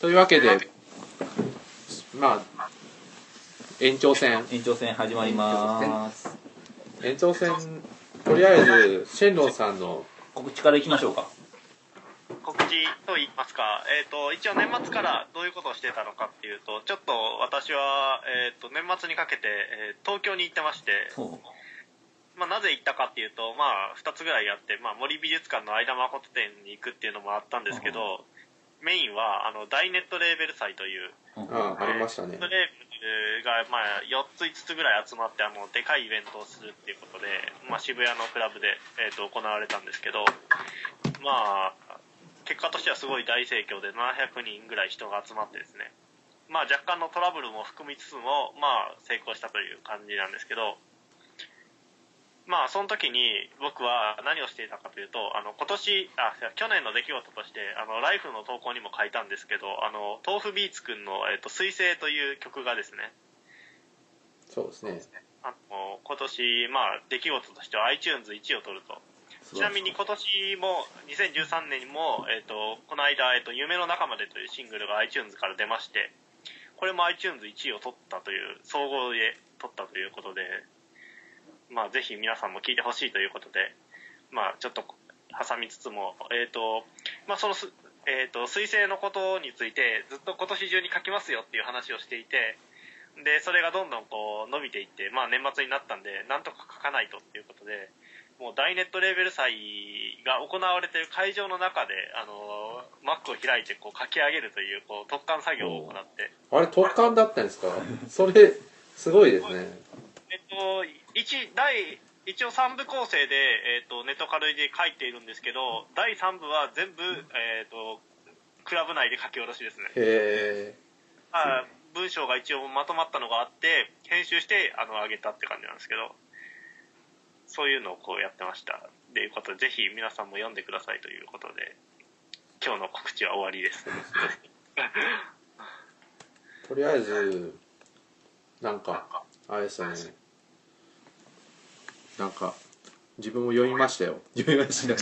というわけでまあ延長戦。延長戦始まります。延長戦とりあえずシェンロンさんの。告知からいきましょうか。告知と言いますか、えー、と一応年末からどういうことをしてたのかっていうとちょっと私は、えー、と年末にかけて、えー東京に行ってまして、まあ、なぜ行ったかっていうと、まあ、2つぐらいあって、まあ、森美術館の相田誠店に行くっていうのもあったんですけど、メインはあの大ネットレーベル祭といううん。ありましたね。ネットレーベルが、まあ、4つ5つぐらい集まってあのでかいイベントをするっていうことで、まあ、渋谷のクラブで、えー、と行われたんですけどまあ結果としてはすごい大盛況で700人ぐらい人が集まってですね。まあ若干のトラブルも含みつつもまあ成功したという感じなんですけどまあその時に僕は何をしていたかというとあの今年あ去年の出来事としてあのライフの投稿にも書いたんですけどあの豆腐ビーツくんの「えっと水星」という曲がですね。そうですね。あの今年まあ出来事としては iTunes1 位を取ると。ちなみに今年も2013年にも、えっとこの間、えっと夢の中まで」というシングルが iTunes から出ましてこれも iTunes1 位を取ったという総合で取ったということでまあぜひ皆さんも聞いてほしいということでまあちょっと挟みつつもえっ、とまあそのすえっ、と彗星のことについてずっと今年中に書きますよっていう話をしていてでそれがどんどんこう伸びていってまあ年末になったんでなんとか書かないとっていうことでもう大ネットレーベル祭が行われている会場の中で、あの、Mac を開いてこう書き上げるというこう特貫作業を行って、あれ特感だったんですか？それすごいですね。えっと、一、第、一応3部構成で、えっと、ネットカルで書いているんですけど、第3部は全部、えっと、クラブ内で書き下ろしですね。へえまあ、文章が一応まとまったのがあって、編集して、あの、上げたって感じなんですけど、そういうのをこうやってました。ということで、ぜひ皆さんも読んでくださいということで、今日の告知は終わりです。とりあえずなんかあれですよねなんか自分も読みましたよ。読みました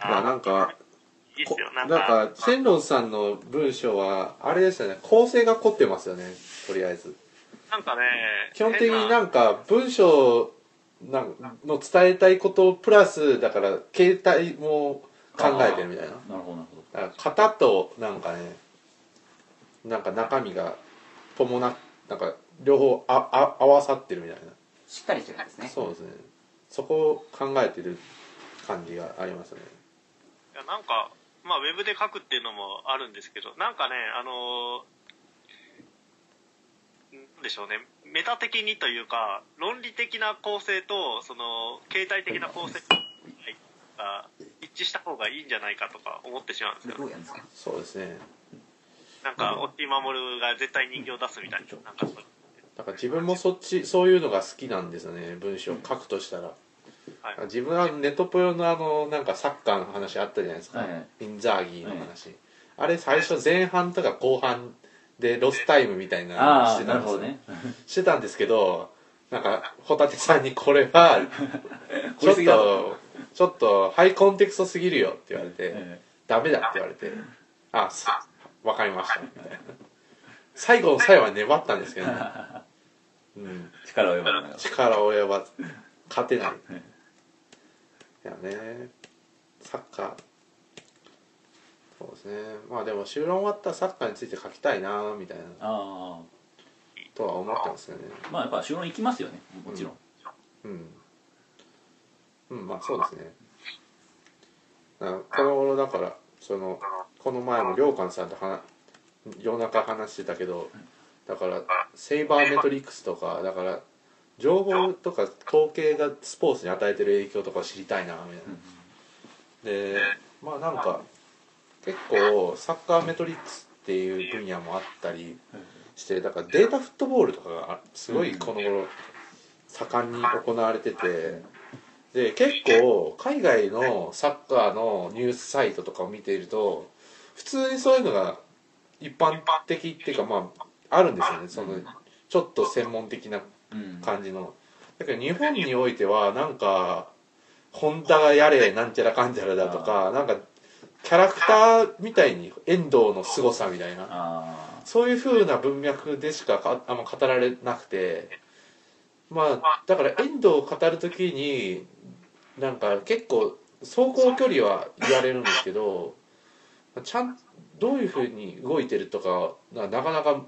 まあなんか。ななんんか、かシェンロンさんの文章はあれですよね。構成が凝ってますよね。とりあえず。なんかね、基本的に変なんか文章なんの伝えたいことプラスだから形態も考えてるみたいな。なるほどなるほど。型となんかねなんか中身が伴っなんか両方ああ合わさってるみたいしっかりしてるんですね。なそうですね。そこを考えてる感じがありますね。いやなんか、まあ、ウェブで書くっていうのもあるんですけど、なんかね、あのーなんでしょうね、メタ的にというか、論理的な構成と、その、形態的な構成が一致した方がいいんじゃないかとか思ってしまうんですよ。どうやるんですか？そうですね。なんか、オッティマモルが絶対人形を出すみたいな、なんかそういうだから自分もそっちそういうのが好きなんですよね。文章書くとしたら。はい。自分はネトポヨのあのなんかサッカーの話あったじゃないですか、はいはい。インザーギーの話、あれ最初前半とか後半でロスタイムみたいなしてたんですね。してたんですけどなんかホタテさんにこれは ちょっとちょっとハイコンテクストすぎるよって言われて、え。ダメだって言われてあすわかりました。みたいな最後の最後は粘ったんですけどね、うん、え力を読まない。力及ばず勝てない。い。やね。サッカー。そうですね。まあでも修論終わったらサッカーについて書きたいなみたいな。あとは思ってますよね。あまあやっぱ修論行きますよね。もちろん、うん。うんまあそうですね。この頃だからそのこの前も良寛さんと話夜中話してたけどだからセイバーメトリックスとかだから情報とか統計がスポーツに与えてる影響とかを知りたいなみたいな。でまあなんか結構サッカーメトリックスっていう分野もあったりしてだからデータフットボールとかがすごいこの頃盛んに行われててで結構海外のサッカーのニュースサイトとかを見ていると普通にそういうのが一般的っていうかまああるんですよね。そのちょっと専門的なうん。感じの。だけど日本においてはなんかホンダがやれなんちゃらかんちゃらだとかなんかキャラクターみたいに遠藤の凄さみたいな。あそういう風な文脈でしかかあんま語られなくて。まあだから遠藤を語る時になんか結構走行距離は言われるんですけどちゃんどういう風に動いてるとかななかなか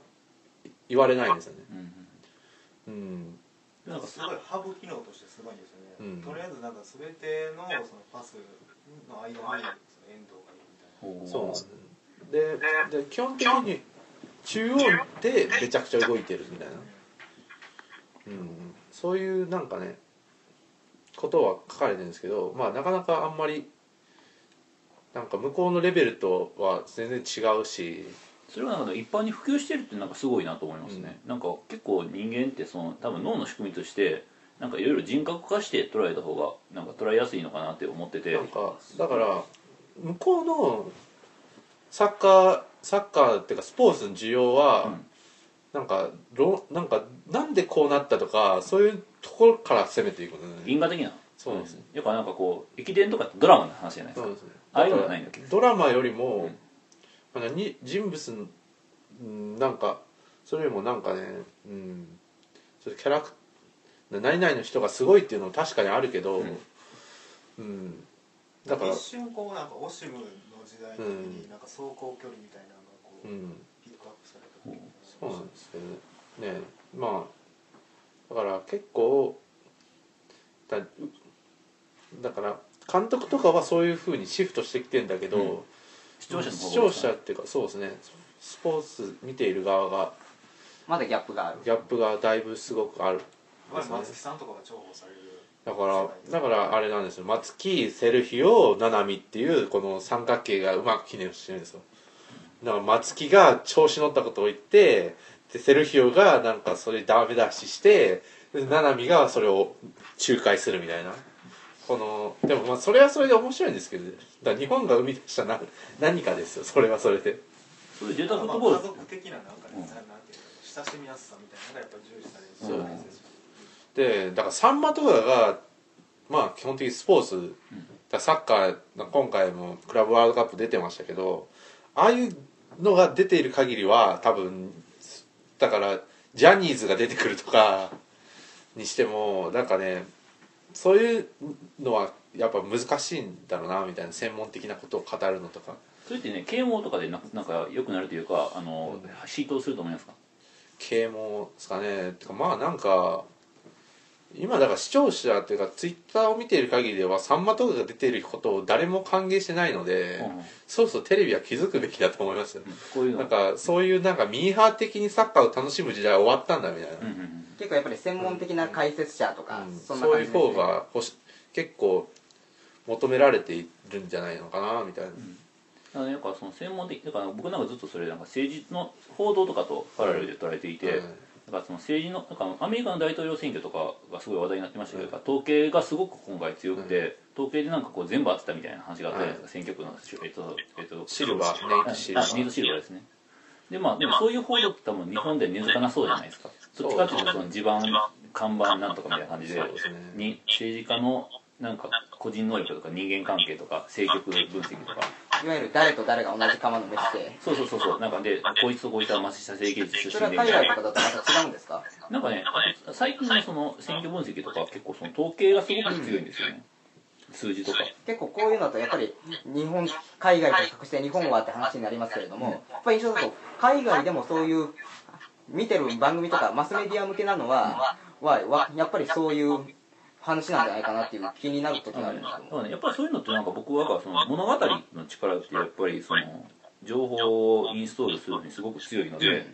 言われないんですよね。あうんうん。なんかすごいハブ機能としてすごいんですよね、うん。とりあえずなんか全てのそのパスの間にその遠藤がいるみたいな。ほう。そうなんですでで基本的に中央でめちゃくちゃ動いてるみたいな、うん、そういうなんかねことは書かれてるんですけどまあなかなかあんまりなんか向こうのレベルとは全然違うし。それがなんか一般に普及してるってなんかすごいなと思いますね、なんか結構人間ってその多分脳の仕組みとしてなんかいろいろ人格化して捉えた方がなんか捉えやすいのかなって思ってて。なんかだから向こうのサッカーサッカーっていうかスポーツの需要は、うん。なんかろなんかなんでこうなったとかそういうところから攻めていくのね。因果的なそうですね。やっぱなんかこう駅伝とかってドラマの話じゃないですか。そうですね。ああいうのがないんだっけ？ドラマよりも、なんかに人物うんなんかそれよりもなんかねうん。それキャラク何々の人がすごいっていうのも確かにあるけどうん。うん、だから一瞬こうなんかオシムの時代的になんか走行距離みたいなのがこう、うん。ピックアップされたそうなんですけどねまあだから結構だだから監督とかはそういうふうにシフトしてきてんだけど、うん。視聴者の視聴者っていうかそうですね。スポーツ見ている側がまだギャップがある。ギャップがだいぶすごくある。まあ松木さんとかが重宝されるだからだからあれなんですよ。松木セルヒオ七海っていうこの三角形がうまく記念してるんですよ。だから松木が調子乗ったことを言ってでセルヒオがなんかそれダメ出ししてで七海がそれを仲介するみたいなこのでもまあそれはそれで面白いんですけどだから日本が生み出したな何かですよそれはそれで。そういうデータフッまあトボール家族的ななんかね、うんなんていうの親しみやすさみたいなのがやっぱ重視されるそうです。よでだからサンマとかがまあ基本的にスポーツ、だサッカー今回もクラブワールドカップ出てましたけどああいうのが出ている限りは多分だからジャニーズが出てくるとかにしてもなんかねそういうのはやっぱ難しいんだろうなみたいな専門的なことを語るのとか。それってね啓蒙とかでななんか良くなるというかあの、浸透すると思いますか？啓蒙ですかね。てかまあなんか今だから視聴者っていうかツイッターを見ている限りではさんまとかが出ていることを誰も歓迎してないので、うんうん。そうそうテレビは気づくべきだと思いますよ、こういうの。なんかそういうなんかミーハー的にサッカーを楽しむ時代は終わったんだみたいな、うんうんうん結構やっぱり専門的な解説者とか、うん。そんなそういう方が欲し結構求められているんじゃないのかなみたいな、だからねなんかその専門的だから僕なんかずっとそれなんか政治の報道とかとパラレルで捉えていて、うんだからその政治のなんかアメリカの大統領選挙とかがすごい話題になってましたけど、統計がすごく今回強くて、統計でなんかこう全部合ってたみたいな話があったじゃないですか、選挙区の、えっとえっと、シルバーネイトシルバー。あネイトシルバーですね。でまあでもそういう報道って多分日本で根付かなそうじゃないですかそっちかっていうとその地盤看板なんとかみたいな感じでに政治家のなんか個人能力とか人間関係とか政局分析とか。いわゆる誰と誰が同じ釜の飯で。そうそうそうそう。なんかでこいつとこいつは松下政権出それは身でみたいな。海外とかだとまた違うんですか？なんかね最近のその選挙分析とかは結構その統計がすごく強いんですよね。数字とか。結構こういうのとやっぱり日本海外と比較して日本はって話になりますけれども、やっぱり印象だと海外でもそういう見てる番組とかマスメディア向けなのははわやっぱりそういう話なんじゃないかなっていう気になる時があるんですけどもだね、やっぱりそういうのってなんか僕はその物語の力ってやっぱりその情報をインストールするのにすごく強いので、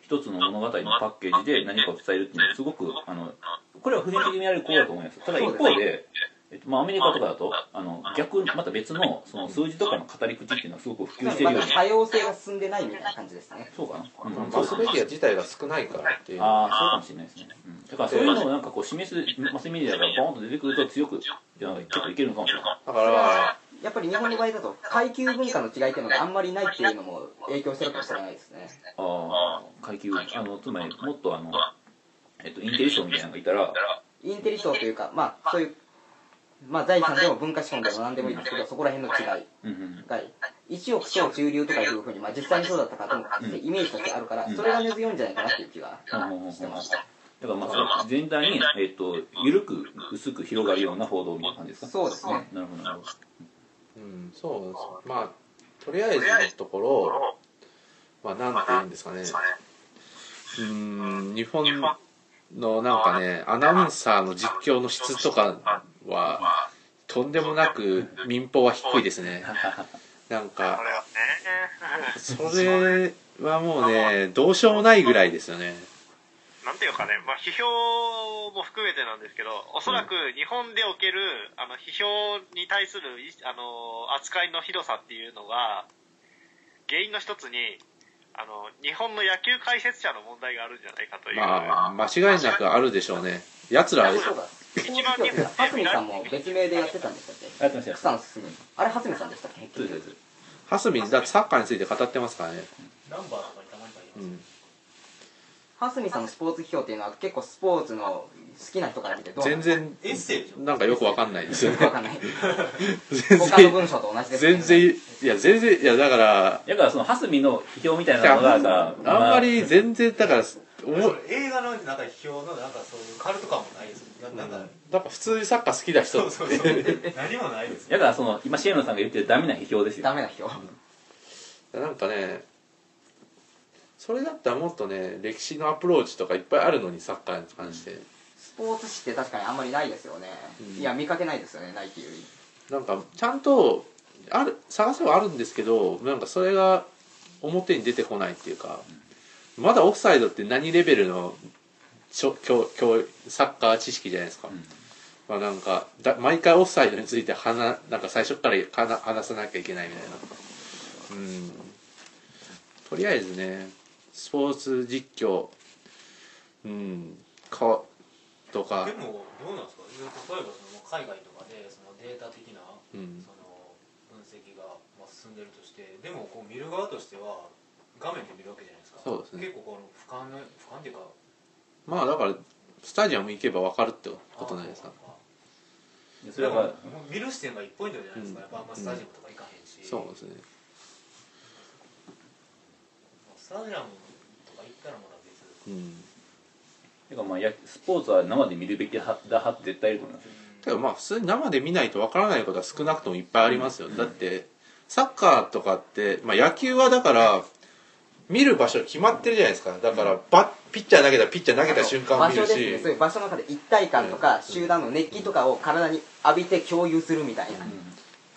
一つの物語のパッケージで何かを伝えるっていうのはすごくあのこれは普遍的にやる行為だと思います。ただ一方でえっとまあ、アメリカとかだとあの逆また別のその数字とかの語り口っていうのはすごく普及してるようにだ多様性が進んでないみたいな感じですね。そうかな、うん。マスメディア自体が少ないからっていう。ああそうかもしれないですね、うん、だからそういうのをなんかこう示すマスメディアがボーンと出てくると強くじゃあ結構いけるのかもしれない。だからやっぱり日本の場合だと階級文化の違いっていうのがあんまりないっていうのも影響してるかもしれないですね。ああ階級あのつまりもっとあの、えっと、インテリ賞みたいなのがいたら。インテリ賞というかまあそういうまあ財産でも文化資本でも何でもいいですけどそこら辺の違いが1億と中流とかいうふうに、まあ、実際にそうだったかともイメージとしてあるからそれが根強いんじゃないかなっていう気がしてましただからまあ全体に、えっと緩く薄く広がるような報道みたいな感じですかそうですねなるほどなるほどうん。そうですまあとりあえずのところまあなん。て言うん。ですかねうん。日本のなん。かねアナウンサーの実況の質とかはとんでもなく民放は低いですね。なんかこれはね、それはもうねどうしようもないぐらいですよね。なんていうかね、まあ、批評も含めてなんですけど、おそらく日本でおける、あの、批評に対する、いあの、扱いのひどさっていうのが、原因の一つに、あの、日本の野球解説者の問題があるんじゃないかという。まあ間違いなくあるでしょうね。奴らそうだスポーツ教って蓮見さんも別名でやってたんでしたっけ？やってました。よ草野進あれ蓮見さんでしたっけ？そうです。そうです蓮見だってサッカーについて語ってますからね。ナンバーとかにたまに書いてます、うん蓮見さんのスポーツ批評っていうのは結構スポーツの好きな人から見てどう全然エッセイでしょ。なんかよくわかんないです。よねわかんない。全他の然文章と同じです全然いや全然いやだからだからその蓮見の批評みたいなのがさあんまり全然だから映画のなんか批評のなんかそういうカルト感もないですよななんか、なんか普通にサッカー好きな人そうそうそう。何もないですよ。だからその今シエノさんが言ってるダメな批評ですよ。ダメな人なんかねそれだったらもっとね歴史のアプローチとかいっぱいあるのにサッカーに関して、スポーツ紙って確かにあんまりないですよね、うん。いや見かけないですよねないっていうより。なんかちゃんとある探せばあるんですけどなんかそれが表に出てこないっていうかまだオフサイドって何レベルのちょ教教サッカー知識じゃないですか、ん。まあなんかだ毎回オフサイドについて話なんか最初から話話さなきゃいけないみたいな。うん。とりあえずねスポーツ実況うん。かとか。でもどうなんですか？例えばその海外とかでそのデータ的なうん。その分析がまあ進んでるとしてでもこう見る側としては画面で見るわけじゃないですか。そうですね。結構この俯瞰の俯瞰っていうかまあだからスタジアム行けば分かるってことないですか？それは見る視点が一ポイントじゃないですか、やっぱあんまスタジアムとか行かへんし、そうですね。スタジアムとか行ったらまだ別うん。てかまあやスポーツは生で見るべきだだは絶対いると思います。よけどまあ普通に生で見ないと分からないことは少なくともいっぱいありますよ、だってサッカーとかって、まあ、野球はだから見る場所決まってるじゃないですか。だからバッピッチャー投げたらピッチャー投げた瞬間見るし。所ですね。そういう場所の中で一体感とか集団の熱気とかを体に浴びて共有するみたいな、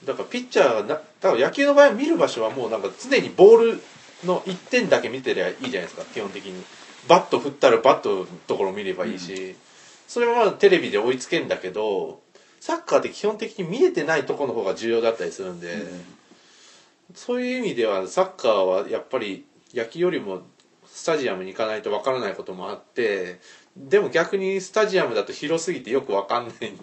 だからピッチャーがなだから野球の場合は見る場所はもうなんか常にボールの1点だけ見てりゃいいじゃないですか。基本的に。バット振ったらバットのところ見ればいいし、それはまあテレビで追いつけんだけどサッカーって基本的に見えてないところの方が重要だったりするんで、そういう意味ではサッカーはやっぱり野球よりもスタジアムに行かないとわからないこともあってでも逆にスタジアムだと広すぎてよくわかんない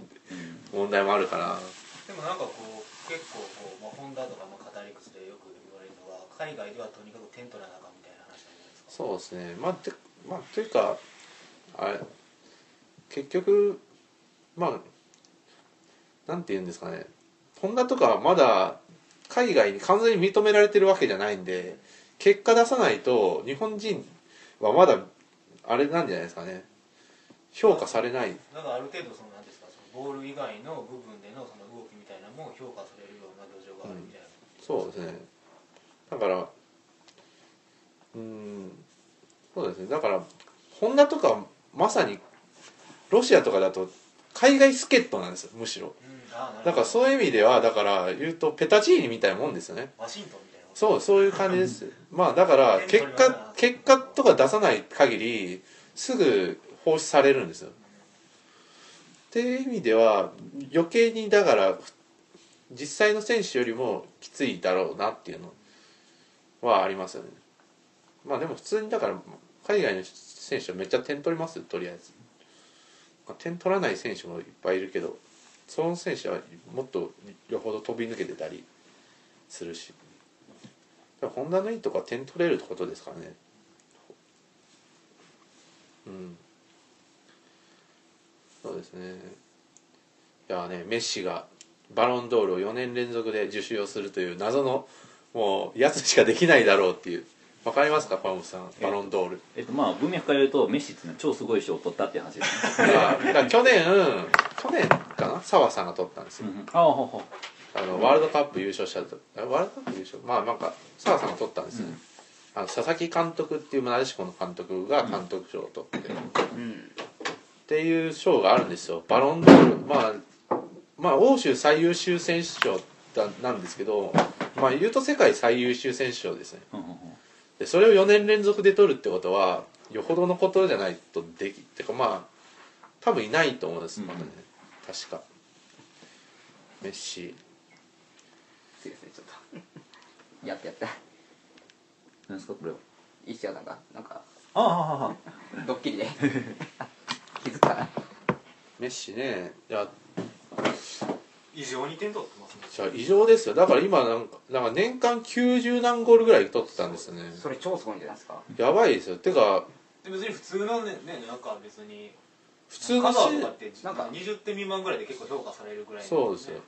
問題もあるから。でもなんかこう結構こう、まあ、ホンダとか、まあ、カタリックスでよく言われるのが海外ではとにかく点取らなあかんみたいな話じゃないですか？そうですね。まあてまあというかあれ結局まあなんて言うんですかね。ホンダとかはまだ海外に完全に認められてるわけじゃないんで結果出さないと日本人はまだあれなんじゃないですかね。評価されない。なんかある程度そのなんですかそのボール以外の部分でのその動きみたいなのも評価されるような土壌があるみたいな、そうですね。だからうんそうですね。だからホンダとかまさにロシアとかだと海外助っ人なんですよむしろ。うん。だからそういう意味ではだから言うとペタチーニみたいなもんですよね。ワシントンみそうそういう感じです。まあだから結果結果とか出さない限りすぐ放出されるんですよ。っていう意味では余計にだから実際の選手よりもきついだろうなっていうのはありますよね。まあでも普通にだから海外の選手はめっちゃ点取りますよとりあえず、まあ、点取らない選手もいっぱいいるけどその選手はもっとよほど飛び抜けてたりするしホンダのいいとこは点取れるってことですからね。うん。そうですね。やねメッシがバロンドールを4年連続で受賞するという謎のもうやつしかできないだろうっていう。わかりますかパンプさんバロンドール。えっとまあ文脈から言うとメッシっていうのは超すごい賞を取ったっていう話ですね。いやだから去年去年かな？澤さんが取ったんですよ。うんうん。ああほうほうあのワールドカップ優勝したワールドカップ優勝？まあなんか澤さんが取ったんですよ、うん。あの佐々木監督っていうなでしこの監督が監督賞を取って、っうん。ていう賞があるんですよ。バロンドール。まあまあ欧州最優秀選手賞だなんですけどまあ言うと世界最優秀選手賞ですね。でそれを4年連続で取るってことはよほどのことじゃないとできってかまあ多分いないと思うんです、うん。まだね。確か。メッシそうですねちょっと。やってやって。何ですかこれは？石谷さんがなんかあああああ。ドッキリで。気づくかな。メッシね。いや異常に点取ってますね。じゃあ異常ですよ。だから今なんかなんか年間90何ゴールぐらい取ってたんですよね。それ超すごいんじゃないですか？やばいですよ。てかで別に普通のねねなんか別に普通のカバーしとかってなんか20点未満ぐらいで結構評価されるぐらいのそうですよ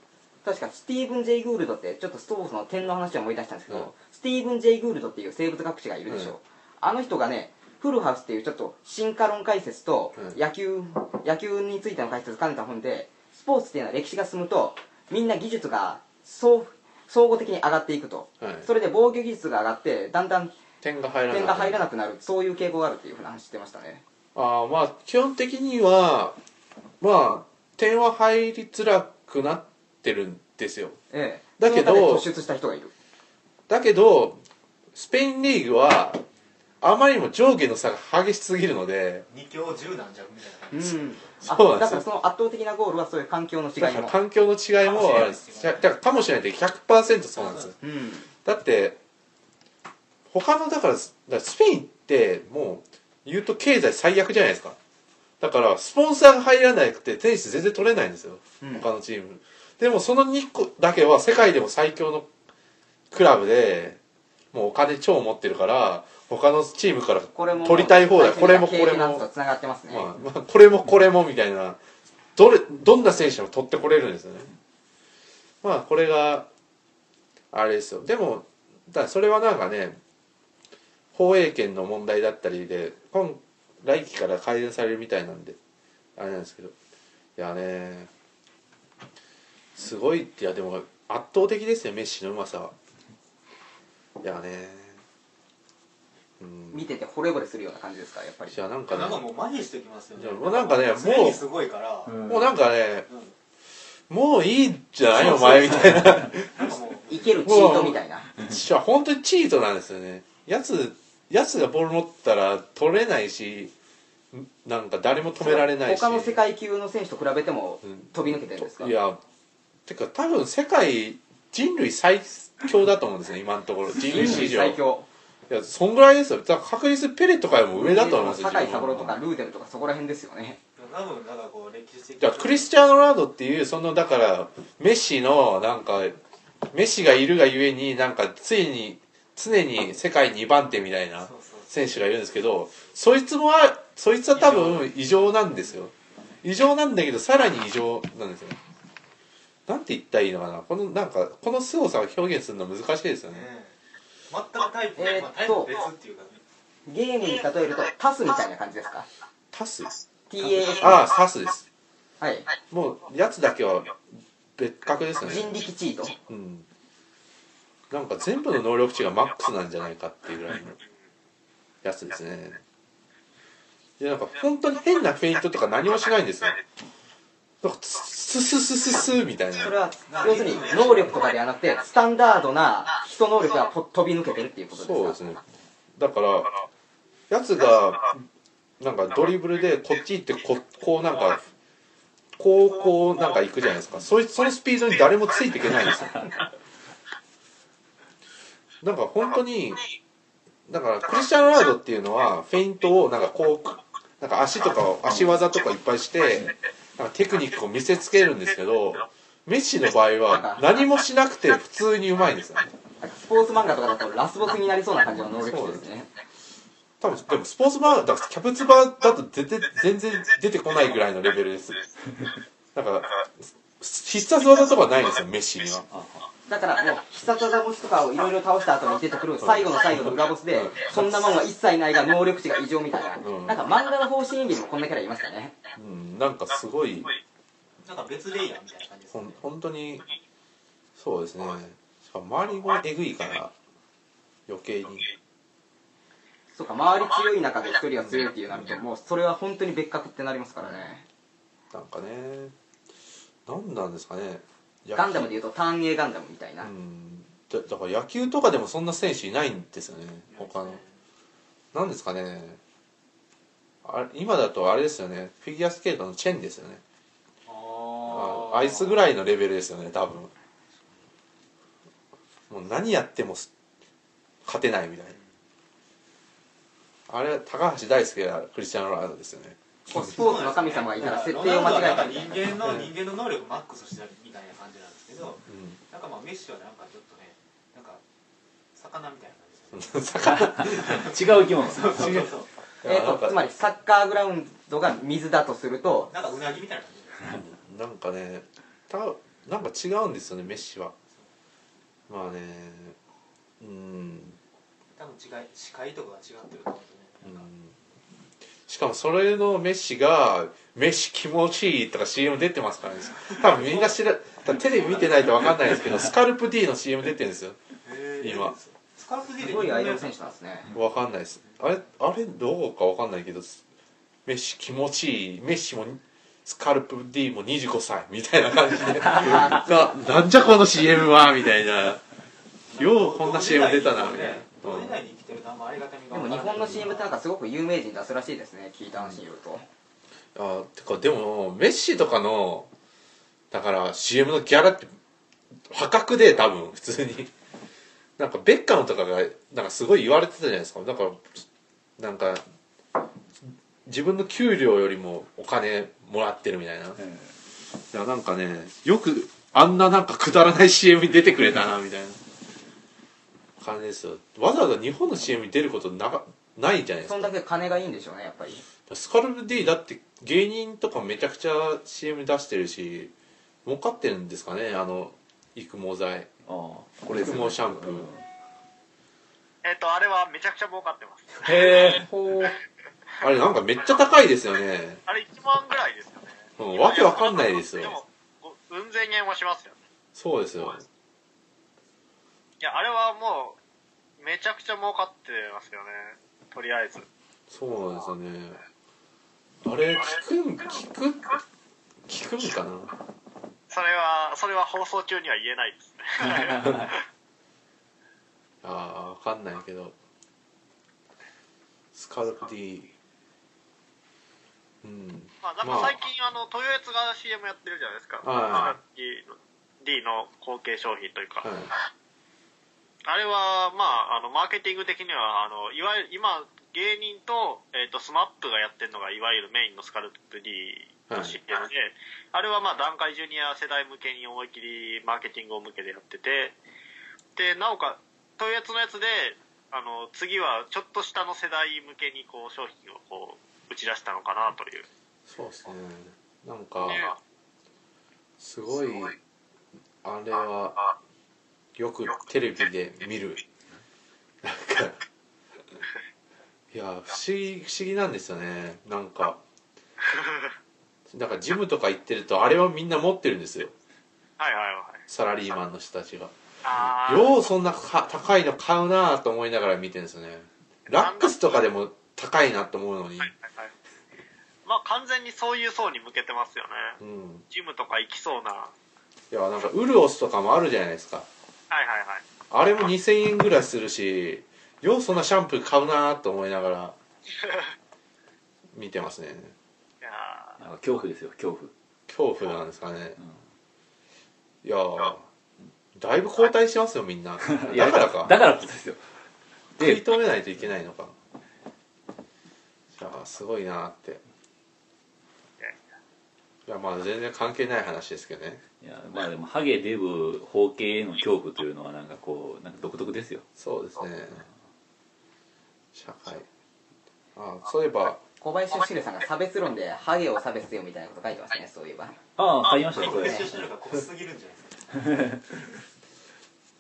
確かスティーブン・ジェイ・グールドってちょっとストーブスの点の話を思い出したんですけど、うん。スティーブン・ジェイ・グールドっていう生物学者がいるでしょ、うん。あの人がねフルハウスっていうちょっと進化論解説とうん。野球、野球についての解説を兼ねた本でスポーツっていうのは歴史が進むとみんな技術が総総合的に上がっていくと、はい。それで防御技術が上がってだんだん点が入らない点が入らなくなる。そういう傾向があるっていうふうな話してましたね。ああまあ基本的にはまあ点は入りづらくなってるんですよ。ええ。だけど突出した人がいる。だけどスペインリーグはあまりにも上下の差が激しすぎるので2強10なんじゃみたいなう感じん。そうなんですだからその圧倒的なゴールはそういう環境の違だからいも環境の違いもあるんです。だからかもしれない。けど100%そうなんですよ。うん。だって他のだからだからスペインってもう言うと経済最悪じゃないですか。だからスポンサーが入らなくてテニス全然取れないんですよ、うん。他のチームでもその2個だけは世界でも最強のクラブでもうお金超持ってるから他のチームからこれも取りたい放題これもこれもとつながってますね、まあ、まあこれもこれもみたいな。どれどんな選手も取ってこれるんですよね。まあこれがあれですよ。でもだそれはなんかね放映権の問題だったりで今来期から改善されるみたいなんであれなんですけど。いやねすごい。いやでも圧倒的ですよメッシのうまさは。いやね。うん。見てて惚れ惚れするような感じですかやっぱり。じゃあなんかね。なんかもう麻痺してきますよね。いやもうなんかねもう。常にすごいから、うんもうなんかねうん。もういいんじゃないお前みたいな。なんかもういけるチートみたいな。じゃあ本当にチートなんですよね。やつやつがボール持ったら取れないしんなんか誰も止められないし。他の世界級の選手と比べてもうん。飛び抜けてるんですか？いやてか多分世界人類最強だと思うんですね今のところ。人類史上。最強。いやそんぐらいですよ。確実にペレとかよりも上だと思いますよ酒井三郎とかルーデルとかそこら辺ですよね。多分なんかこう歴史的じゃあクリスチャーノ・ロナウドっていうそのだからメッシのなんかメッシがいるがゆえになんかついに常に世界2番手みたいな選手がいるんですけどそいつもはそいつは多分異常なんですよ。異常なんだけどさらに異常なんですよなんて言ったらいいのかな。このなんかこの凄さを表現するの難しいですよね。ね全くタイプ、えータイプ別っていうかね。ゲームに例えるとタスみたいな感じですか？タス？TAS ああタスです。はい。もうやつだけは別格ですよね。人力チート？うん。なんか全部の能力値がマックスなんじゃないかっていうぐらいのやつですね。でなんか本当に変なフェイントとか何もしないんですよなんかスススススみたいな。それは要するに能力とかではなくてスタンダードな人能力がぽ飛び抜けてるっていうことですか？そうですね。だからやつがなんかドリブルでこっち行ってここうなんかこうこうなんか行くじゃないですか。そいそのスピードに誰もついていけないんですよ。なんか本当にだからクリスチャン・ロナウドっていうのはフェイントをなんかこうなんか足とかを足技とかいっぱいしてなんかテクニックを見せつけるんですけどメッシの場合は何もしなくて普通にうまいんですよね。なんかスポーツ漫画とかだとラスボスになりそうな感じの能力値ですね。多分でもスポーツバーだからキャプツバーだと全然全然出てこないぐらいのレベルです。だから必殺技とかないんですよメッシには。あだからもう必殺技ボスとかをいろいろ倒した後に出てくる最後の最後の裏ボスでそんなもんは一切ないが能力値が異常みたいな、うん。なんか漫画の方針演技にもこんなキャラいましたね。うんなんかすごいなんか別レイヤーみたいな感じですね。ほん本当にそうですね。しかも周りもえぐいから余計に。そうか周り強い中で一人は強いっていうなるともうそれは本当に別格ってなりますからね。なんかね何なんですかね。野ガンダムでいうとターン A ガンダムみたいな、うん。だだから野球とかでもそんな選手いないんですよね他の。なんですかね。あれ今だとあれですよね。フィギュアスケートのチェンですよね。あああいつぐらいのレベルですよね多分。もう何やってもす勝てないみたいな。あれ高橋大輔がクリスチャン・ロナウドですよね。こうスポーツの神様がいたら設定を間違えたり人間の人間の能力マックスしてる。みたいな感じなんですけどうん。なんかまあメッシはなんかちょっとねなんか魚みたいな感じで。すよね違う生き物。そうそうそう。そう。えーとつまりサッカーグラウンドが水だとすると。なんかうなぎみたいな感じ。なんかねたなんか違うんですよねメッシは。まあねうん。多分違い視界とかが違ってると思うんですよねうんしかもそれのメッシが「メッシ気持ちいい」とか CM 出てますからね。多分みんな知らテレビ見てないと分かんないですけどスカルプ D の CM 出てるんですよ。今。スカルプ D すでごいアイドル選手なんですね。分かんないです。あれあれどうか分かんないけどメッシ気持ちいいメッシもスカルプ D も25歳みたいな感じで。ななんじゃこの CM はみたいな。ようこんな CM 出たなみたいな、同時代に生きてるとあんまありがたみでも日本の CM ってなんかすごく有名人出すらしいですね聞いた話によると。あてかでもメッシとかのだから CM のギャラって破格で多分普通に。なんかベッカムとかがなんかすごい言われてたじゃないですか。だからなんか自分の給料よりもお金もらってるみたいな。いやなんかねよくあんななんかくだらない CM に出てくれたなみたいな感じですよ。わざわざ日本の CM に出ることなかないじゃないですか。そんだけ金がいいんでしょうねやっぱり。スカルプ D だって芸人とかめちゃくちゃ CM 出してるし儲かってるんですかねあの育毛剤。ああこれですよね。育毛シャンプー。うん。えっ、と、あれはめちゃくちゃ儲かってます。へえ。ほう。あれなんかめっちゃ高いですよね。あれ1万ぐらいですよね。うんわけわかんないですよ。でも、ごうん千円はしますよね。そうですよいや、あれはもう、めちゃくちゃ儲かってますよね。とりあえず。そうなんですよねあれ聞くん聞く？聞くんかな？それは、それは放送中には言えないですね。あーわかんないけどスカルプ D うんまあ、なんか最近、あの、トヨエツが CM やってるじゃないですか。は D の後継商品というか。はいあれは、まあ、あの、マーケティング的には、あの、いわゆる、今、芸人と、えっ、と、スマップがやってるのが、いわゆるメインのスカルプ D の CM で、あれはまあ、団塊ジュニア世代向けに思いっきりマーケティングを向けてやってて、で、なおか、トヨエツのやつで、あの、次は、ちょっと下の世代向けに、こう、商品をこう、打ち出したのかなという。そうですね。なんかね。すごいあれはよくテレビで見る。なんかいや不思議不思議なんですよね。なんかなんかジムとか行ってるとあれはみんな持ってるんですよ。はいはいはい。サラリーマンの人たちが。ようそんなか高いの買うなと思いながら見てるんですよね。ラックスとかでも高いなと思うのに。はいはい。まあ、完全にそういう層に向けてますよね。うん。ジムとか行きそうな。はいやなんかウルオスとかもあるじゃないですかいはいはい。あれも2000円ぐらいするしようそんなシャンプー買うなと思いながら見てますね。いやなんか恐怖ですよ恐怖。恐怖なんですかね、いやーだいぶ後退してますよみんな。いやだからか。だからこそですよ。食い止めないといけないのか。いやーすごいなーって。いやまあ全然関係ない話ですけどねいやまあでもハゲデブ包茎への恐怖というのはなんかこうなんか独特ですよ。そうですね。社会。あそういえば小林義秀さんが差別論でハゲを差別せよみたいなこと書いてますねそういえば。ああ書いましたねそれ。小林義が濃すぎるんじゃないです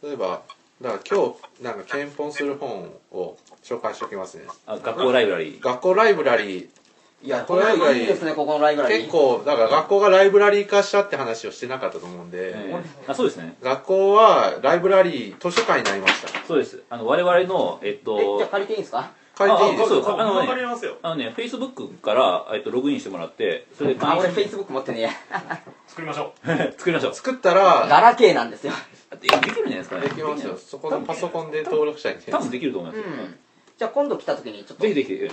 か例えばだから今日なんか検本する本を紹介しておきますね。あ学校ライブラリー。学校ライブラリいやこれこれいいですねここのライブラリー。ー。結構だから学校がライブラリー化したって話をしてなかったと思うんで、ええあそうですね。学校はライブラリー図書館になりました。そうです。あの我々のえっえじゃあと借りていいんですか？借りていいですあそうかあのねわかりますよ。あのねフェイスブックから、えっと、ログインしてもらってそれであ俺フェイスブック持ってね 作りましょう。作りましょう。作ったらガラケーなんですよ。でできるんじゃないですかね。できますよ。そこのパソコンで登録したいんで多分できると思いますよ、うん。じゃあ今度来た時にちょっと。ぜひぜひ。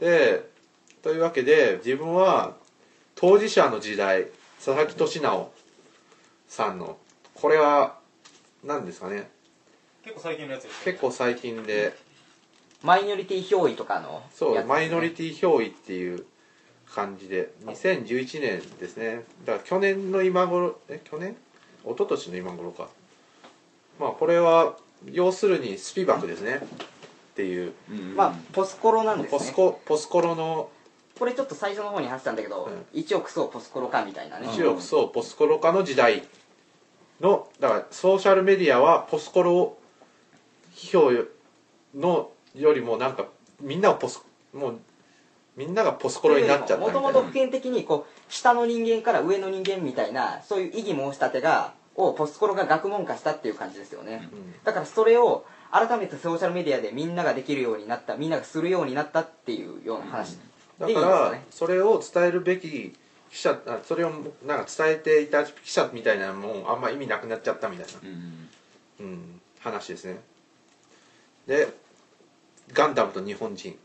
でというわけで自分は当事者の時代佐々木俊直さんのこれは何ですかね。結構最近のやつです結構最近で。マイノリティ憑依とかのそう、マイノリティ憑依っていう感じで。2011年ですね。だから去年の今頃え去年？一昨年の今頃か。まあこれは要するにスピバクですね。っていう。うん。まあポスコロなんですね。ポスコポスコロのこれちょっと最初の方に話したんだけど、うん。一億総ポスコロかみたいなね、一億総ポスコロ化の時代のだからソーシャルメディアはポスコロ批評のよりもなんかみんなをポスもうみんながポスコロになっちゃったみたいな。もともと普遍的にこう下の人間から上の人間みたいなそういう異議申し立てがをポスコロが学問化したっていう感じですよね、うん。だからそれを改めてソーシャルメディアでみんなができるようになったみんながするようになったっていうような話、だでいいからそれを伝えるべき記者あそれをなんか伝えていた記者みたいなのもあんま意味なくなっちゃったみたいな、うんうん、話ですね。でガンダムと日本人。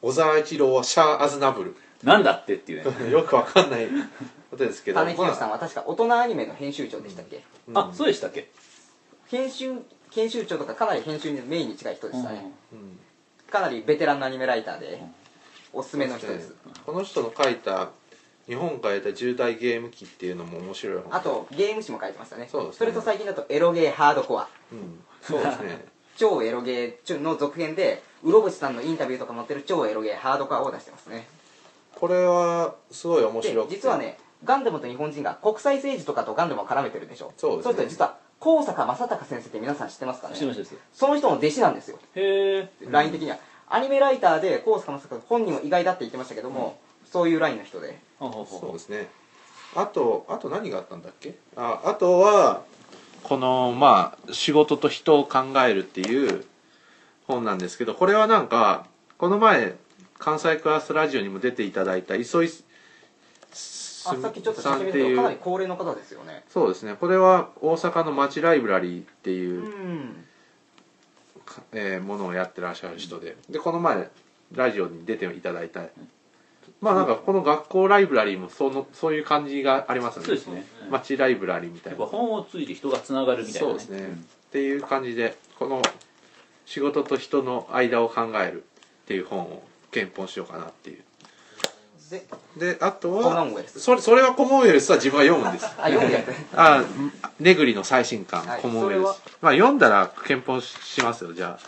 小沢一郎はシャア・アズナブなんだってっていうね。ル よくわかんないことですけど。種博さんは確か大人アニメの編集長でしたっけ、まああそうでしたっけ？編集編集長とかかなり編集にメインに近い人でしたね、うん。かなりベテランのアニメライターでおすすめの人です。この人の書いた日本が得た重大ゲーム機っていうのも面白い本あとゲーム誌も書いてましたね。そうですね。れと最近だとエロゲーハードコア。うん。そうですね。超エロゲーの続編でうろぶちさんのインタビューとか載ってる超エロゲーハードコアを出してますね。これはすごい面で白くて。実はねガンダムと日本人が国際政治とかとガンダムを絡めてるでしょそうですね。それと実は高坂正隆先生って皆さん知ってますかね？知ってますその人の弟子なんですよ。すへえライン的にはアニメライターで高坂正隆本人も意外だって言ってましたけども、そういうラインの人で。そうですね。あとあと何があったんだっけ？ああとはこのまあ仕事と人を考えるっていう本なんですけどこれはなんかこの前関西クラスラジオにも出ていただいた磯井さっきちょっと写さんってい真見るとかなりう高齢の方ですよね。そうですね。これは大阪の町ライブラリーっていうう、ん。かえーものをやってらっしゃる人で。でこの前ラジオに出ていただいた。まあなんかこの学校ライブラリーもそのそういう感じがありますよね。そうですね。町ライブラリーみたいな。やっぱ本を通じて人がつながるみたいな、そうですね、っていう感じでこの仕事と人の間を考えるっていう本を検本しようかなっていうでであとはそれそれはコモンウェルスは自分は読むんです。あ読んで あネグリの最新刊、はいコモンウェルス。まあ読んだら検本しますよじゃあ。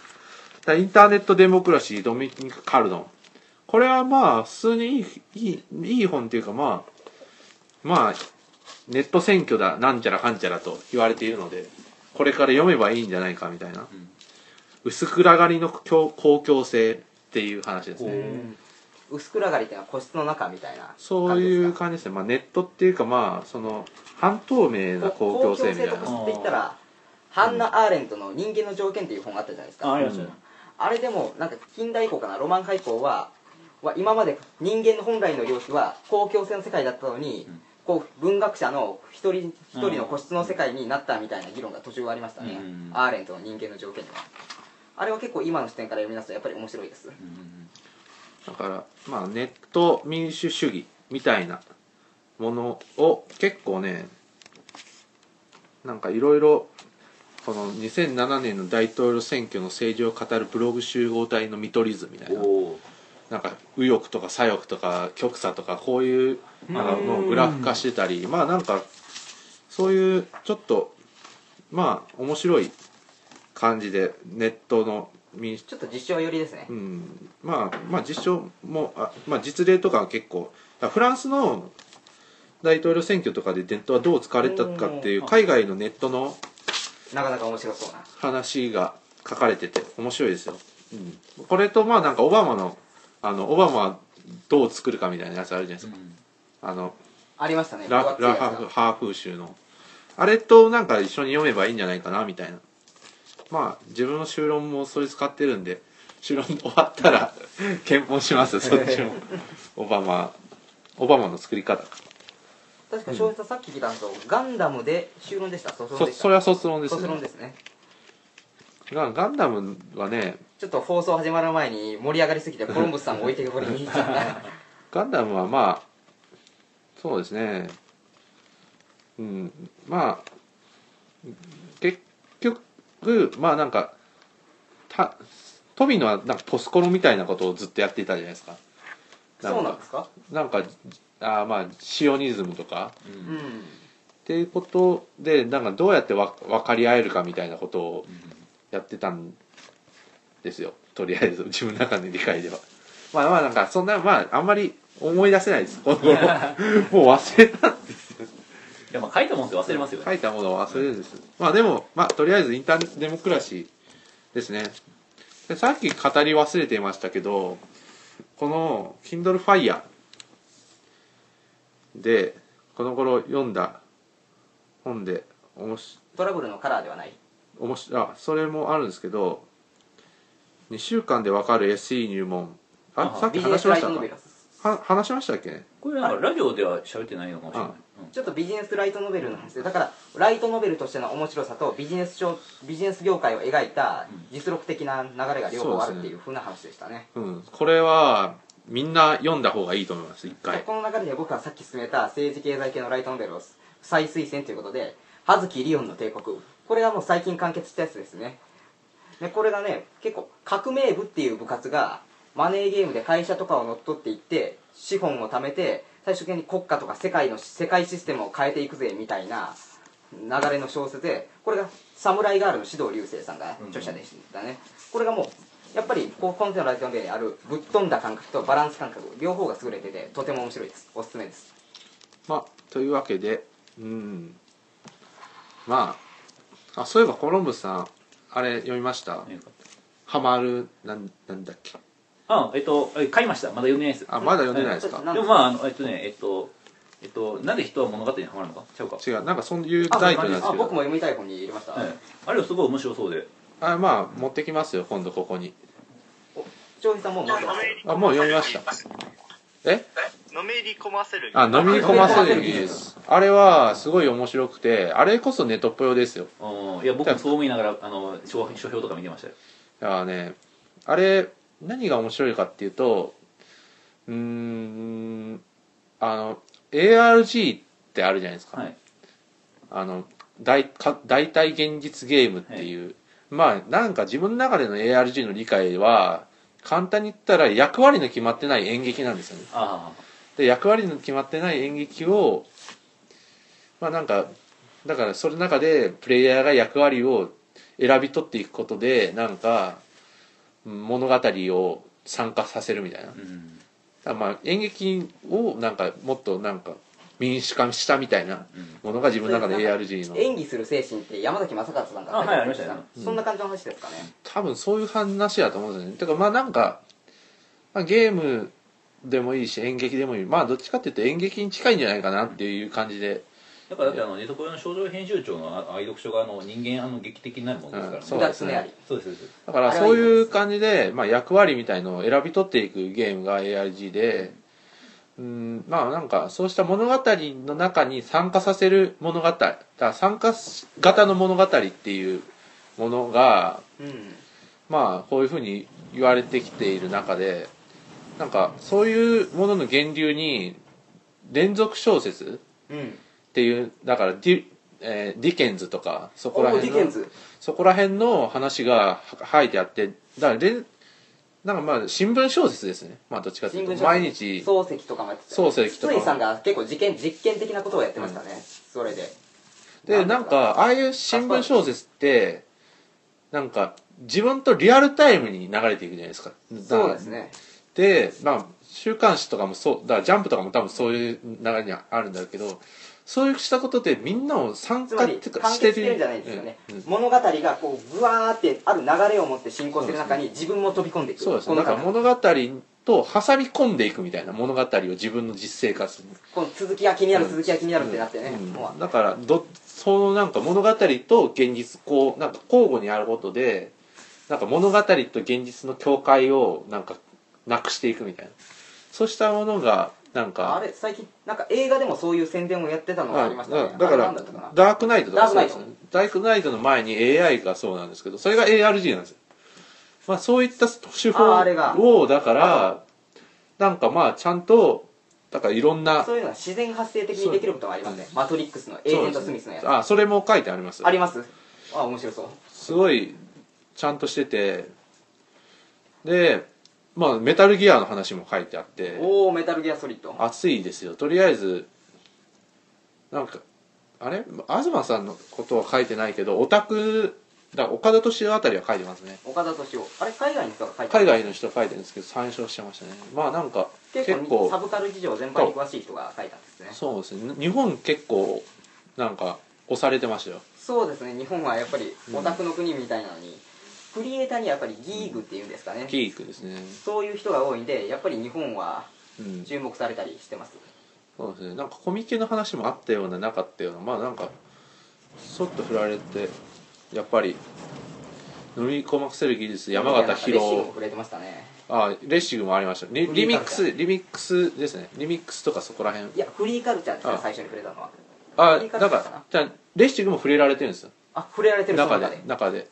だインターネットデモクラシードミニク・カルドン。これはまあ普通にいいいいいい本っていうかまあまあネット選挙だなんちゃらかんちゃらと言われているのでこれから読めばいいんじゃないかみたいな、薄暗がりの公公共性っていう話ですね薄暗がりっていうのは個室の中みたいなそういう感感じですね、まあ、ネットっていうかまあその半透明な公共性みたいな。公共性と個室って言ったらハンナ・アー。レントの「人間の条件」っていう本があったじゃないですかあありましたねあれでもなんか近代以降かなロマン派以降はは今まで人間の本来の領域は公共性の世界だったのに、うんこう文学者の一人一人の個室の世界になったみたいな議論が途中ありましたね、うんアー。レントの人間の条件にはあれは結構今の視点から読み出すとやっぱり面白いです、うんだからまあネット民主主義みたいなものを結構ねなんかいろいろこの2007年の大統領選挙の政治を語るブログ集合体の見取り図みたいななんか右翼とか左翼とか極左とかこういうなんかのをグラフ化してたりまあなんかそういうちょっとまあ面白い感じでネットの民主ちょっと実証寄りですね。うん、まあまあ実証もあ、まあ、実例とかは結構フランスの大統領選挙とかでネットはどう使われたかっていう海外のネットのなかなか面白そうな。話が書かれてて面白いですよ、うん、これとまあなんかオバマのあのオバマはどう作るかみたいなやつあるじゃないですか、あのありましたね。ララハーフ州の。あれとなんか一緒に読めばいいんじゃないかなみたいなまあ自分の修論もそれ使ってるんで修論終わったら 検討しますそっちも。オバマオバマの作り方。確か翔平さんさっき聞いたんですけどガンダムで修論でした？卒論でした？そそれは卒論です卒論ねですね。ガガンダムはねちょっと放送始まる前に盛り上がりすぎてコロンブスさんを置いてけぼりに行っちゃった。ガンダムはまあそうですね。うんまあ結局まあなんかた富野はなんかポスコロみたいなことをずっとやっていたじゃないですか。そうなんですか？なんかあーまあシオニズムとか。ううんん。っていうことでなんかどうやってわ分かり合えるかみたいなことをやってたんですよ。とりあえず自分の中の理解では。まあまあなんかそんなまああんまり思い出せないです。この頃。もう忘れたんですよいやまあ書いたもんって忘れますよね。書いたものを忘れるんです。まあでもまあとりあえずインターデモクラシーですね。でさっき語り忘れていましたけどこの Kindle Fire でこの頃読んだ本でおもしトラブルのカラーではない？おもしあそれもあるんですけど2週間でわかる SE 入門。ああさっき話しましたか？話しましたっけ？これなんかラジオでは喋ってないのかもしれない、ちょっとビジネスライトノベルの話でだからライトノベルとしての面白さとビジネス書ビジネス業界を描いた実録的な流れが両方あるっていうふうな話でしたね。うん。これはみんな読んだ方がいいと思います一回。この流れで僕はさっき進めた政治経済系のライトノベルを再推薦ということで葉月リオンの帝国。これがもう最近完結したやつですね。でこれがね結構革命部っていう部活がマネーゲームで会社とかを乗っ取っていって資本を貯めて最終的に国家とか世界の世界システムを変えていくぜみたいな流れの小説でこれが「サムライガール」の指導流星さんが著者でしたね、これがもうやっぱりこうコンテのライトノベルにあるぶっ飛んだ感覚とバランス感覚両方が優れててとても面白いです。おすすめです。まあというわけでうん。まああそういえばコロンブスさんあれ読みました？うんハマるなんなんだっけ？あえっとえ買いました。まだ読んでないです。あまだ読んでないですか？でもまああのえっとねえっとえっとなんで人は物語にはまるのか？ちゃうか違うなんかそういうあタイトルなんですあけど僕も読みたい本に入れました、はいあれはすごい面白そうで。あまあ持ってきますよ今度ここに。長平さんもう持ってますあもう読みました。え？のめり込ませるあ飲み込ませる技術。あれはすごい面白くてあれこそネットっぽよですよ。うん。いや僕もそう思いながらあの書書評とか見てましたよ。だからねあれ何が面白いかっていうとうーんあの ARG ってあるじゃないですか、はい。あの大か大体現実ゲームっていう、まあなんか自分の中での ARG の理解は簡単に言ったら役割の決まってない演劇なんですよね。あで役割の決まってない演劇をまあなんかだからそれの中でプレイヤーが役割を選び取っていくことでなんかうん物語を参加させるみたいな。うん。らまあ演劇をなんかもっとなんか民主化したみたいなうん。ものが自分の中で ARG の。演技する精神って山崎正和さんがあはいありましたよそんな感じの話ですかね、多分そういう話だと思うんですよ。ねだからまあなんか、まあ、ゲームでもいいし演劇でもいい。まあどっちかっていうと演劇に近いんじゃないかなっていう感じでだからだってあのネトポヨの少女編集長のあ愛読書があの人間あの劇的になるものですからね、うんそうですそうですだからそういう感じで、まあ、役割みたいのを選び取っていくゲームが ARG で、うん、まあなんかそうした物語の中に参加させる物語だから参加型の物語っていうものがうん。まあこういうふうに言われてきている中でなんかそういうものの源流に連続小説うんっていうだからディ,、えーディケンズとかそこら辺のそこら辺の話がは書いてあってだからでなんかまあ新聞小説ですね。まあどっちかというと毎日漱石とかもやってた。漱石とか。さんが結構実験実験的なことをやってましたね、それで。でなんか。ああいう新聞小説ってなんか自分とリアルタイムに流れていくじゃないですか。そうですね。でまあ週刊誌とかもそうだからジャンプとかも多分そういう流れにはあるんだけどそういうしたことでみんなを参加ってかしてる。んじゃないですよね、うんうん。物語がこうぐわーってある流れを持って進行してる中に自分も飛び込んでいく。そうですね。だから物語と挟み込んでいくみたいな物語を自分の実生活に。この続きが気になる続きが気になるってなってね、うんだからどそのなんか物語と現実こうなんか交互にあることでなんか物語と現実の境界をなんかなくしていくみたいな。そうしたものがなんか。あれ最近なんか映画でもそういう宣伝をやってたのがありましたね。だからダークナイトとかそうですダークナイダークナイトの前に AI がそうなんですけどそれが ARG なんですよ。まあそういった手法をだからなんかまあちゃんとだからいろんなそういうのは自然発生的にできることがありますね。マトリックスのエージェント・スミスのやつ。あそれも書いてあります。あります？あ面白そう。すごいちゃんとしてて。でまあメタルギアの話も書いてあって。おおメタルギアソリッド熱いですよ。とりあえずなんかあれ？東さんのことは書いてないけどオタクだ岡田敏夫あたりは書いてますね。岡田敏夫。あれ海外の人が書いて海外の人書いてるんですけど参照してましたね。まあなんか結結構。構サブカル事情全般に詳しい人が書いたんですね。そうですね。日本結構なんか押されてましたよ。そうですね。日本はやっぱりうん。オタクの国みたいなのに、クリエイターにはやっぱりギーグっていうんですかね、ピークですね。そういう人が多いんでやっぱり日本はうん。注目されたりしてます。そうですね。なんかコミケの話もあったようななかったようなまあなんかそっと振られてやっぱり飲み込ませる技術山形レッシングも弘触れてましたね。あレッシングもありました。リフリリミックスリミックスですね。リミックスとかそこら辺。いやフリーカルチャーですねあ。最初に触れたのは。あフリーカな。んかじゃあレッシングも触れられてるんですよ。あ触れられてるその中中でで。中で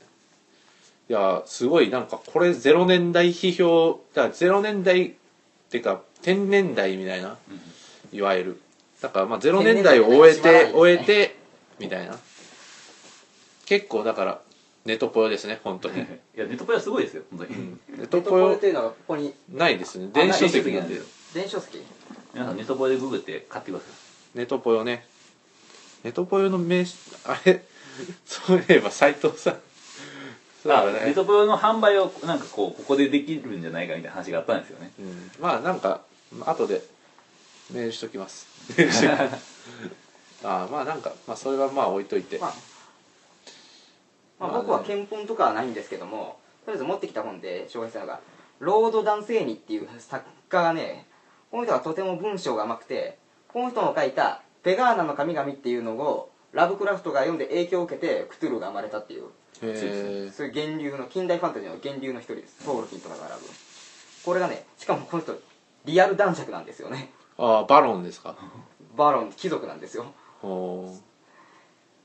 いやすごいなんかこれ0年代批評だから0年代っていうか10年代みたいな、いわゆる。だからまあ0年代を終え10年代て、は終えてみたいな。結構だからネトポヨですね本当に、いやネットプレはすごいですよ本当に、うん、ネトトポヨポヨというのがここにないですね。電子書籍なんで電子書籍皆さんネットプレでググって買ってください。ネトポヨね。ネトポヨの名刺あれ？そういえば斎藤さんそうだあネットプレの販売をなんかこうここでできるんじゃないかみたいな話があったんですよね。うん、まあなんか後でメールしときます。メールしときますあまあなんか、まあ、それはまあ置いといて、まあまあ、まあね僕は憲本とかはないんですけどもとりあえず持ってきた本で紹介したのがロード男性にっていう作家がねこの人はとても文章が甘くてこの人の書いた「ペガーナの神々」っていうのをラブクラフトが読んで影響を受けてクトゥルーが生まれたっていう。へそういう源流の近代ファンタジーの源流の一人です。トールキンとかが並ぶ。これがねしかもこの人リアル男爵なんですよね。ああバロンですか？バロン貴族なんですよ。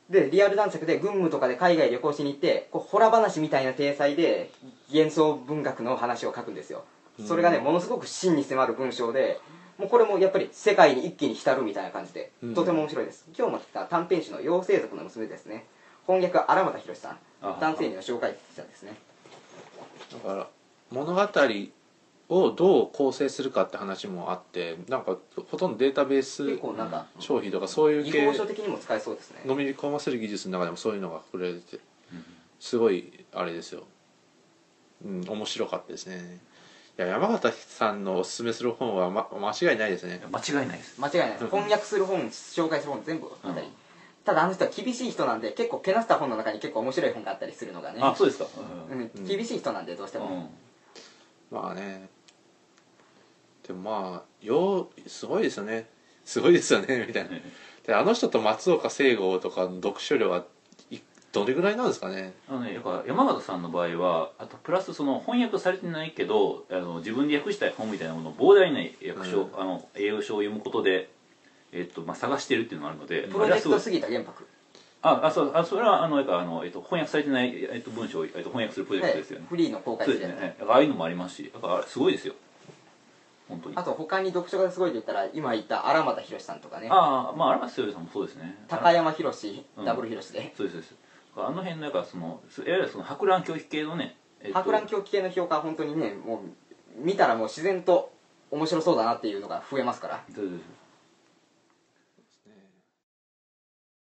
でリアル男爵で軍務とかで海外旅行しに行ってこうホラ話みたいな体裁で幻想文学の話を書くんですよ。それがねうんものすごく真に迫る文章でもうこれもやっぱり世界に一気に浸るみたいな感じでうん。とても面白いです。今日も来た短編集の妖精族の娘ですね。翻訳は荒俣宏さん。あ男性にの紹介者ですね。だから物語をどう構成するかって話もあってなんかほとんどデータベース結構なんか消費とかそういう技系法書的にも使えそうですね。飲み込ませる技術の中でもそういうのが触れててすごいあれですよ。うん面白かったですね。いや山形さんのおすすめする本は、ま、間違いないですね。間違いないです。間違いない。ですうん翻訳する本紹介する本全部あたり、うんただあの人は厳しい人なんで結構けなした本の中に結構面白い本があったりするのがね。あそうですか。うん。うん。厳しい人なんでどうしても、うん。まあね。でもまあようすごいですよね。すごいですよねみたいな。であの人と松岡聖吾とかの読書量はいどれぐらいなんですかね。あのね、だから山形さんの場合はあとプラスその翻訳されてないけどあの自分で訳したい本みたいなものを膨大な訳書、うん。あの英語書を読むことで、えっとまあ、探してるっていうのがあるのでプロジェクトす杉田玄白。ああそうあそれはあのやっぱあの、えっと、翻訳されてない、えっと、文章を、えっと、翻訳するプロジェクトですよね、フリーの公開するやつはい。だからああいうのもありますしだからあれすごいですよ。本当に。あと他に読書がすごいと言ったら今言った荒俣宏さんとかね。ああまあ荒松剛さんもそうですね。高山宏うん。ダブル宏で。そうですそうです。あの辺のやっぱそのいわゆるその博覧教育系のね、えっと博覧狂気系の評価は本当にねもう見たらもう自然と面白そうだなっていうのが増えますから。そうです